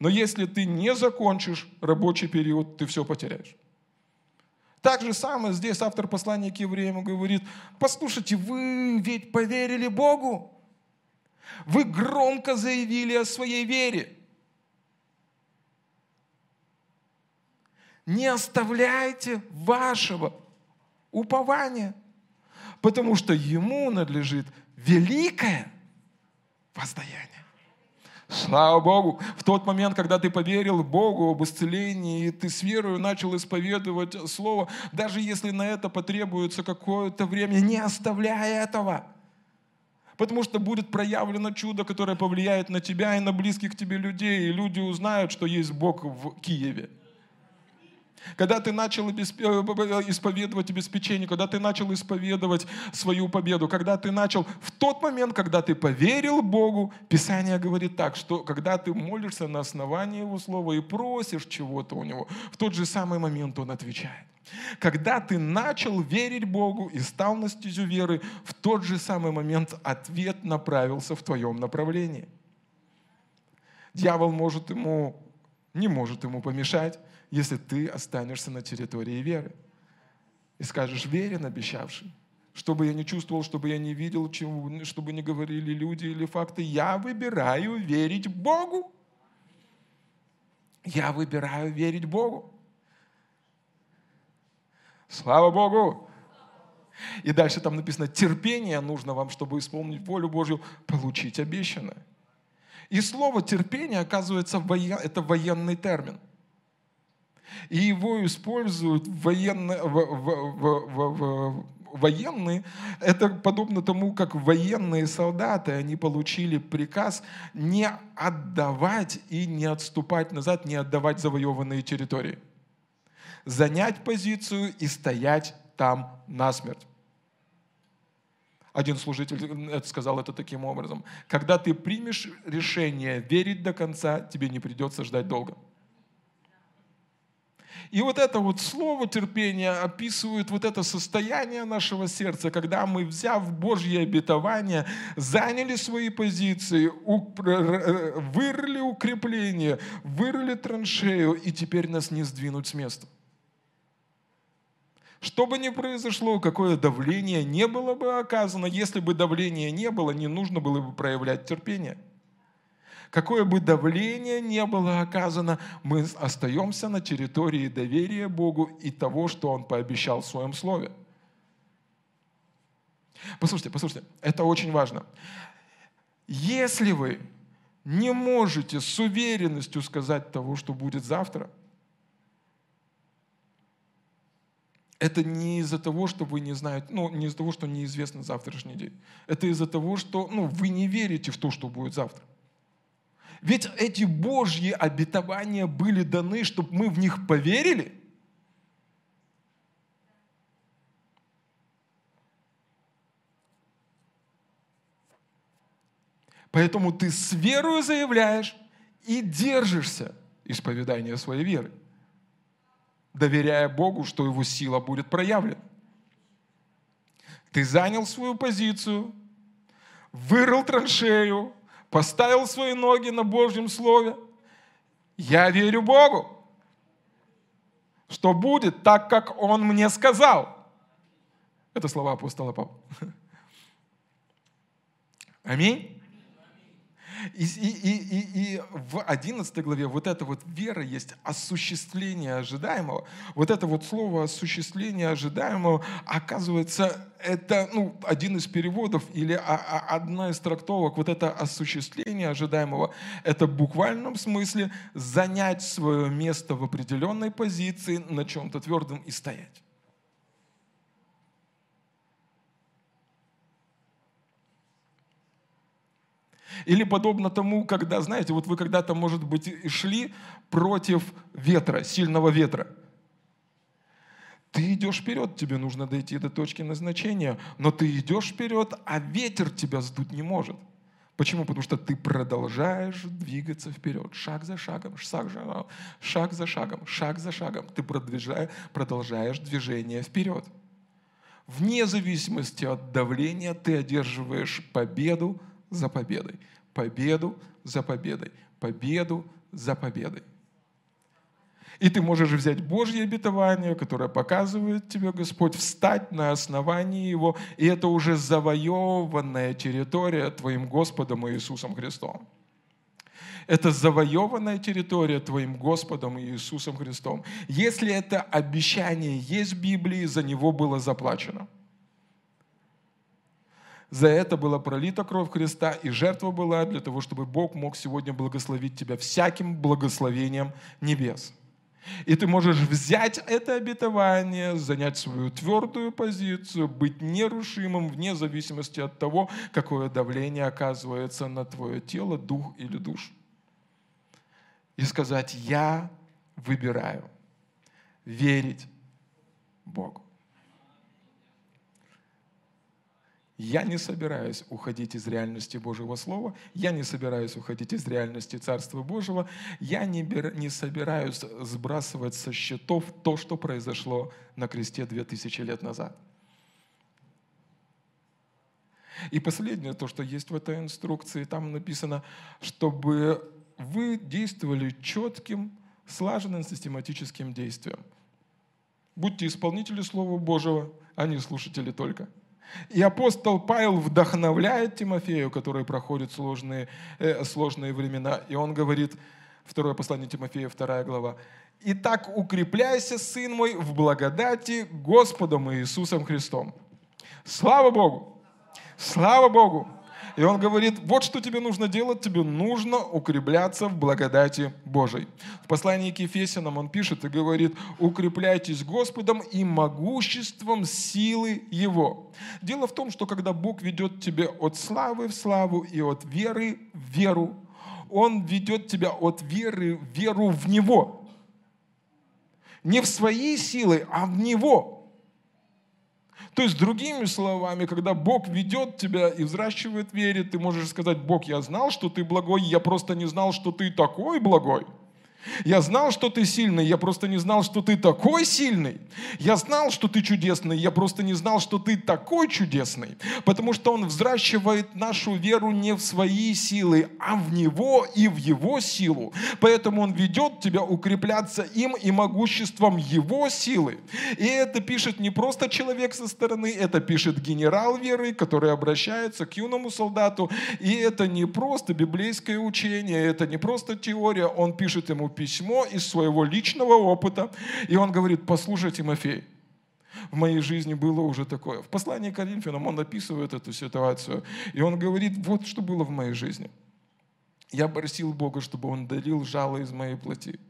Но если ты не закончишь рабочий период, ты все потеряешь. Так же самое здесь автор послания к евреям говорит, послушайте, вы ведь поверили Богу. Вы громко заявили о своей вере. Не оставляйте вашего упования, потому что ему надлежит великое воздаяние. Слава Богу! В тот момент, когда ты поверил Богу об исцелении, и ты с верою начал исповедовать Слово, даже если на это потребуется какое-то время, не оставляй этого. Потому что будет проявлено чудо, которое повлияет на тебя и на близких тебе людей, и люди узнают, что есть Бог в Киеве. Когда ты начал э, исповедовать обеспечение, когда ты начал исповедовать свою победу, когда ты начал, в тот момент, когда ты поверил Богу, Писание говорит так, что когда ты молишься на основании Его Слова и просишь чего-то у Него, в тот же самый момент Он отвечает. Когда ты начал верить Богу и стал на стезю веры, в тот же самый момент ответ направился в твоем направлении. Дьявол может ему, не может ему помешать, если ты останешься на территории веры. И скажешь, верен обещавший, чтобы я не чувствовал, чтобы я не видел, чему, чтобы не говорили люди или факты. Я выбираю верить Богу. Я выбираю верить Богу. Слава Богу! И дальше там написано, терпение нужно вам, чтобы исполнить волю Божью, получить обещанное. И слово терпение, оказывается, это военный термин – и его используют военно, в, в, в, в, военные, это подобно тому, как военные солдаты, они получили приказ не отдавать и не отступать назад, не отдавать завоеванные территории. Занять позицию и стоять там насмерть. Один служитель сказал это таким образом. Когда ты примешь решение верить до конца, тебе не придется ждать долго. И вот это вот слово терпения описывает вот это состояние нашего сердца, когда мы, взяв Божье обетование, заняли свои позиции, вырыли укрепление, вырыли траншею, и теперь нас не сдвинуть с места. Что бы ни произошло, какое давление не было бы оказано, если бы давления не было, не нужно было бы проявлять терпение – Какое бы давление не было оказано, мы остаемся на территории доверия Богу и того, что Он пообещал в Своем Слове. Послушайте, послушайте, это очень важно. Если вы не можете с уверенностью сказать того, что будет завтра, это не из-за того, что вы не знаете, ну, не из-за того, что неизвестно завтрашний день. Это из-за того, что ну, вы не верите в то, что будет завтра. Ведь эти Божьи обетования были даны, чтобы мы в них поверили. Поэтому ты с верою заявляешь и держишься исповедания своей веры, доверяя Богу, что Его сила будет проявлена. Ты занял свою позицию, вырыл траншею, поставил свои ноги на Божьем Слове. Я верю Богу, что будет так, как Он мне сказал. Это слова апостола Павла. Аминь. И, и, и, и в 11 главе вот эта вот вера есть осуществление ожидаемого. Вот это вот слово осуществление ожидаемого, оказывается, это ну, один из переводов или одна из трактовок, вот это осуществление ожидаемого, это в буквальном смысле занять свое место в определенной позиции на чем-то твердом и стоять. Или подобно тому, когда, знаете, вот вы когда-то, может быть, шли против ветра, сильного ветра. Ты идешь вперед, тебе нужно дойти до точки назначения, но ты идешь вперед, а ветер тебя сдуть не может. Почему? Потому что ты продолжаешь двигаться вперед, шаг за шагом, шаг за шагом, шаг за шагом, шаг за шагом. Ты продолжаешь движение вперед. Вне зависимости от давления ты одерживаешь победу за победой, победу за победой, победу за победой. И ты можешь взять Божье обетование, которое показывает тебе Господь, встать на основании его, и это уже завоеванная территория твоим Господом Иисусом Христом. Это завоеванная территория твоим Господом Иисусом Христом. Если это обещание есть в Библии, за него было заплачено – за это была пролита кровь Христа, и жертва была для того, чтобы Бог мог сегодня благословить тебя всяким благословением небес. И ты можешь взять это обетование, занять свою твердую позицию, быть нерушимым вне зависимости от того, какое давление оказывается на твое тело, дух или душу. И сказать, я выбираю верить Богу. Я не собираюсь уходить из реальности Божьего Слова, я не собираюсь уходить из реальности Царства Божьего, я не, бер, не собираюсь сбрасывать со счетов то, что произошло на кресте 2000 лет назад. И последнее, то, что есть в этой инструкции, там написано, чтобы вы действовали четким, слаженным, систематическим действием. Будьте исполнители Слова Божьего, а не слушатели только – и апостол Павел вдохновляет Тимофею, который проходит сложные, э, сложные времена. И он говорит, второе послание Тимофея, вторая глава, «Итак, укрепляйся, сын мой, в благодати Господом Иисусом Христом». Слава Богу! Слава Богу! И он говорит, вот что тебе нужно делать, тебе нужно укрепляться в благодати Божией. В послании к Ефесянам он пишет и говорит, укрепляйтесь Господом и могуществом силы Его. Дело в том, что когда Бог ведет тебя от славы в славу и от веры в веру, Он ведет тебя от веры в веру в Него. Не в свои силы, а в Него. То есть, другими словами, когда Бог ведет тебя и взращивает в вере, ты можешь сказать, Бог, я знал, что ты благой, я просто не знал, что ты такой благой. Я знал, что ты сильный, я просто не знал, что ты такой сильный. Я знал, что ты чудесный, я просто не знал, что ты такой чудесный. Потому что Он взращивает нашу веру не в свои силы, а в Него и в Его силу. Поэтому Он ведет тебя укрепляться им и могуществом Его силы. И это пишет не просто человек со стороны, это пишет генерал веры, который обращается к юному солдату. И это не просто библейское учение, это не просто теория, он пишет ему письмо из своего личного опыта, и он говорит, послушай, Тимофей, в моей жизни было уже такое. В послании к Коринфянам он описывает эту ситуацию, и он говорит, вот что было в моей жизни. Я просил Бога, чтобы Он дарил жало из моей плоти.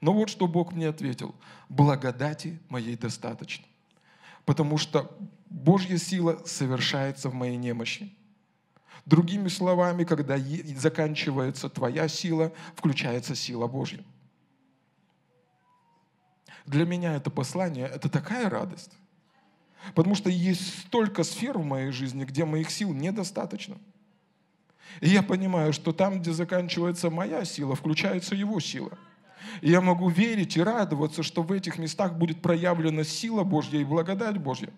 Но вот что Бог мне ответил. Благодати моей достаточно. Потому что Божья сила совершается в моей немощи. Другими словами, когда заканчивается твоя сила, включается сила Божья. Для меня это послание, это такая радость. Потому что есть столько сфер в моей жизни, где моих сил недостаточно. И я понимаю, что там, где заканчивается моя сила, включается его сила. И я могу верить и радоваться, что в этих местах будет проявлена сила Божья и благодать Божья.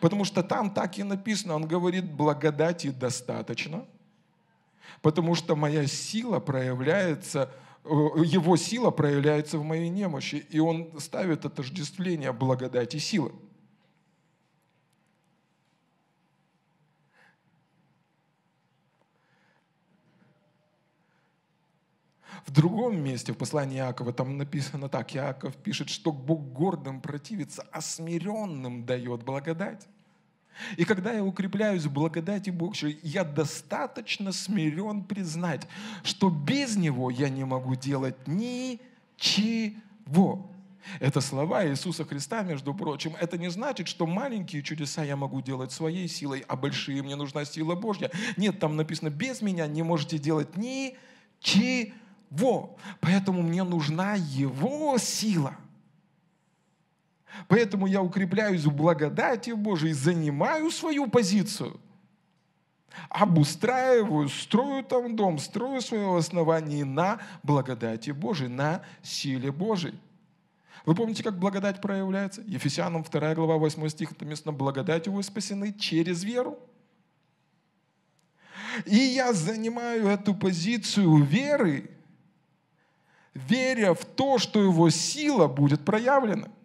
Потому что там так и написано, он говорит, благодати достаточно, потому что моя сила проявляется, э, его сила проявляется в моей немощи, и он ставит отождествление благодати и силы. В другом месте, в послании Иакова, там написано так, Иаков пишет, что Бог гордым противится, а смиренным дает благодать. И когда я укрепляюсь в благодати Божьей, я достаточно смирен признать, что без Него я не могу делать ничего. Это слова Иисуса Христа, между прочим. Это не значит, что маленькие чудеса я могу делать своей силой, а большие мне нужна сила Божья. Нет, там написано, без меня не можете делать ничего. Во! Поэтому мне нужна Его сила. Поэтому я укрепляюсь в благодати Божией, занимаю свою позицию, обустраиваю, строю там дом, строю свое основание на благодати Божией, на силе Божией. Вы помните, как благодать проявляется? Ефесянам 2 глава 8 стих, там написано, благодатью вы спасены через веру. И я занимаю эту позицию веры, веря в то, что его сила будет проявлена –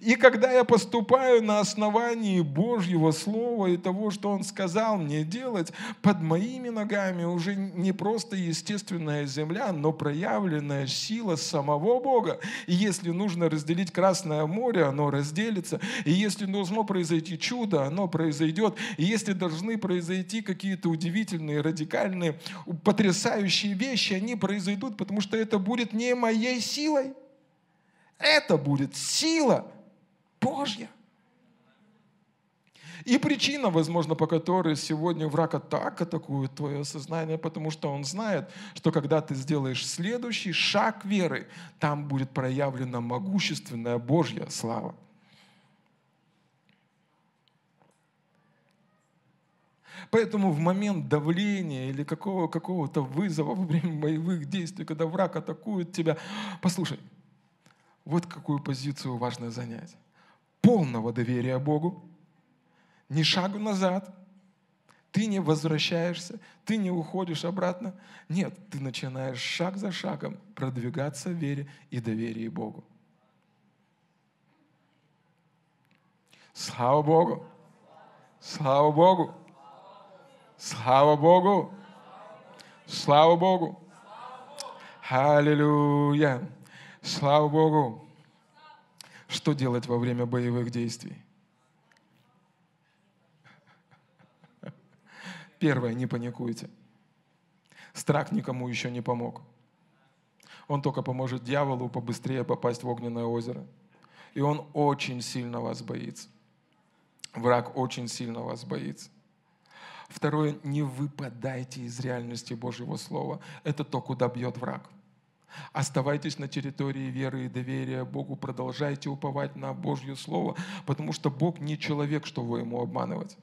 и когда я поступаю на основании Божьего Слова и того, что Он сказал мне делать, под моими ногами уже не просто естественная земля, но проявленная сила самого Бога. И если нужно разделить Красное море, оно разделится. И если должно произойти чудо, оно произойдет. И если должны произойти какие-то удивительные, радикальные, потрясающие вещи, они произойдут, потому что это будет не моей силой. Это будет сила Божья. И причина, возможно, по которой сегодня враг так атакует твое сознание, потому что он знает, что когда ты сделаешь следующий шаг веры, там будет проявлена могущественная Божья слава. Поэтому в момент давления или какого, какого-то вызова во время боевых действий, когда враг атакует тебя, послушай, вот какую позицию важно занять полного доверия Богу, ни шагу назад, ты не возвращаешься, ты не уходишь обратно. Нет, ты начинаешь шаг за шагом продвигаться в вере и доверии Богу. Слава Богу! Слава Богу! Слава Богу! Слава Богу! Аллилуйя! Слава Богу! Что делать во время боевых действий? Первое, не паникуйте. Страх никому еще не помог. Он только поможет дьяволу побыстрее попасть в огненное озеро. И он очень сильно вас боится. Враг очень сильно вас боится. Второе, не выпадайте из реальности Божьего Слова. Это то, куда бьет враг. Оставайтесь на территории веры и доверия Богу, продолжайте уповать на Божье Слово, потому что Бог не человек, чтобы ему обманывать.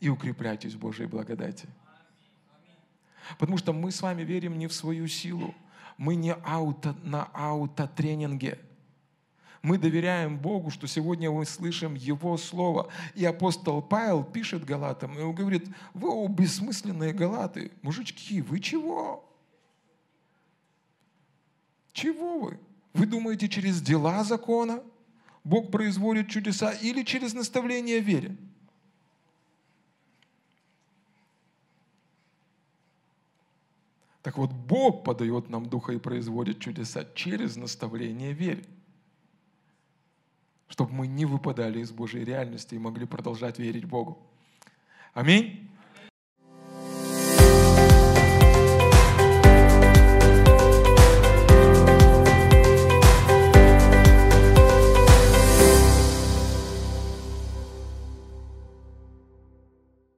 И укрепляйтесь в Божьей благодати. Потому что мы с вами верим не в свою силу, мы не ауто, на аутотренинге. Мы доверяем Богу, что сегодня мы слышим Его Слово. И апостол Павел пишет Галатам, и он говорит, вы о бессмысленные Галаты, мужички, вы чего? Чего вы? Вы думаете, через дела закона Бог производит чудеса или через наставление вере? Так вот, Бог подает нам Духа и производит чудеса через наставление вере. Чтобы мы не выпадали из Божьей реальности и могли продолжать верить Богу. Аминь.